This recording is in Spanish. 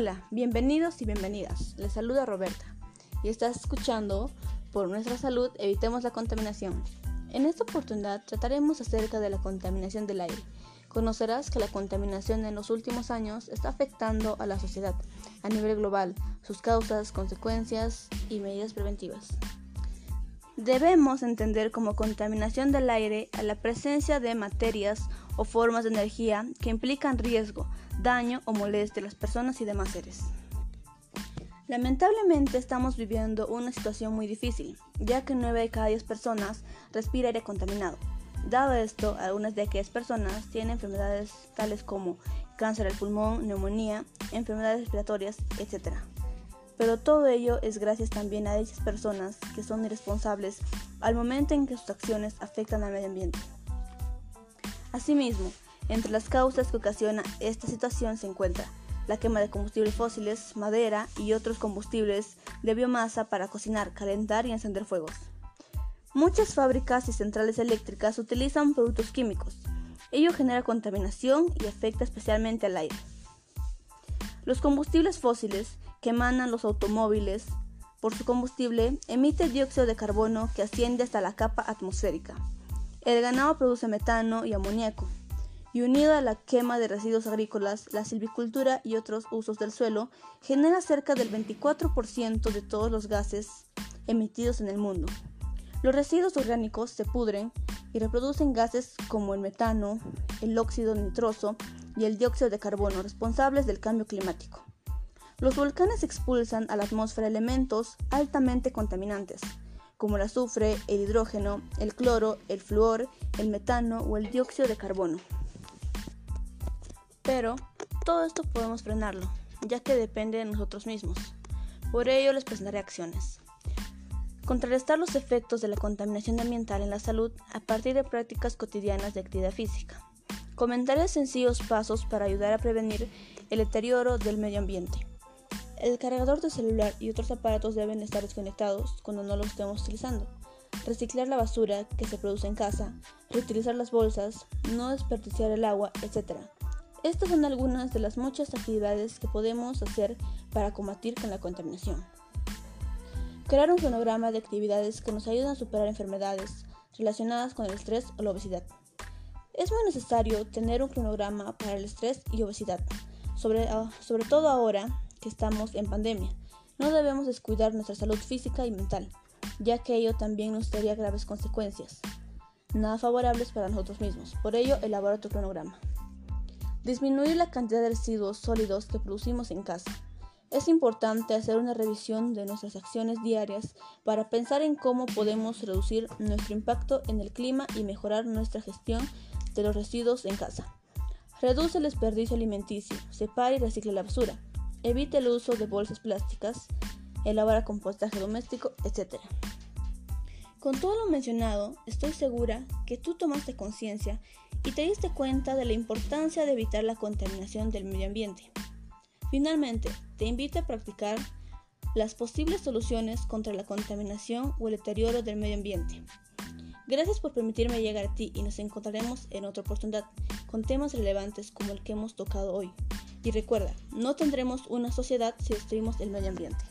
Hola, bienvenidos y bienvenidas. Les saluda Roberta y estás escuchando Por nuestra salud evitemos la contaminación. En esta oportunidad trataremos acerca de la contaminación del aire. Conocerás que la contaminación en los últimos años está afectando a la sociedad a nivel global, sus causas, consecuencias y medidas preventivas. Debemos entender como contaminación del aire a la presencia de materias o formas de energía que implican riesgo, daño o molestia a las personas y demás seres. Lamentablemente estamos viviendo una situación muy difícil, ya que 9 de cada 10 personas respira aire contaminado. Dado esto, algunas de aquellas personas tienen enfermedades tales como cáncer del pulmón, neumonía, enfermedades respiratorias, etc. Pero todo ello es gracias también a esas personas que son irresponsables al momento en que sus acciones afectan al medio ambiente. Asimismo, entre las causas que ocasiona esta situación se encuentra la quema de combustibles fósiles, madera y otros combustibles de biomasa para cocinar, calentar y encender fuegos. Muchas fábricas y centrales eléctricas utilizan productos químicos. Ello genera contaminación y afecta especialmente al aire. Los combustibles fósiles que emanan los automóviles por su combustible emite dióxido de carbono que asciende hasta la capa atmosférica. El ganado produce metano y amoníaco, y unido a la quema de residuos agrícolas, la silvicultura y otros usos del suelo, genera cerca del 24% de todos los gases emitidos en el mundo. Los residuos orgánicos se pudren y reproducen gases como el metano, el óxido nitroso y el dióxido de carbono responsables del cambio climático. Los volcanes expulsan a la atmósfera elementos altamente contaminantes, como el azufre, el hidrógeno, el cloro, el flúor, el metano o el dióxido de carbono. Pero todo esto podemos frenarlo, ya que depende de nosotros mismos. Por ello les presentaré acciones. Contrarrestar los efectos de la contaminación ambiental en la salud a partir de prácticas cotidianas de actividad física. Comentaré sencillos pasos para ayudar a prevenir el deterioro del medio ambiente. El cargador de celular y otros aparatos deben estar desconectados cuando no los estemos utilizando. Reciclar la basura que se produce en casa, reutilizar las bolsas, no desperdiciar el agua, etc. Estas son algunas de las muchas actividades que podemos hacer para combatir con la contaminación. Crear un cronograma de actividades que nos ayuden a superar enfermedades relacionadas con el estrés o la obesidad. Es muy necesario tener un cronograma para el estrés y obesidad, sobre, ah, sobre todo ahora que estamos en pandemia. No debemos descuidar nuestra salud física y mental, ya que ello también nos traería graves consecuencias, nada favorables para nosotros mismos. Por ello, elabora tu cronograma. Disminuir la cantidad de residuos sólidos que producimos en casa. Es importante hacer una revisión de nuestras acciones diarias para pensar en cómo podemos reducir nuestro impacto en el clima y mejorar nuestra gestión de los residuos en casa. Reduce el desperdicio alimenticio, separa y recicla la basura. Evite el uso de bolsas plásticas, elabora compostaje doméstico, etc. Con todo lo mencionado, estoy segura que tú tomaste conciencia y te diste cuenta de la importancia de evitar la contaminación del medio ambiente. Finalmente, te invito a practicar las posibles soluciones contra la contaminación o el deterioro del medio ambiente. Gracias por permitirme llegar a ti y nos encontraremos en otra oportunidad con temas relevantes como el que hemos tocado hoy. Y recuerda, no tendremos una sociedad si destruimos el medio ambiente.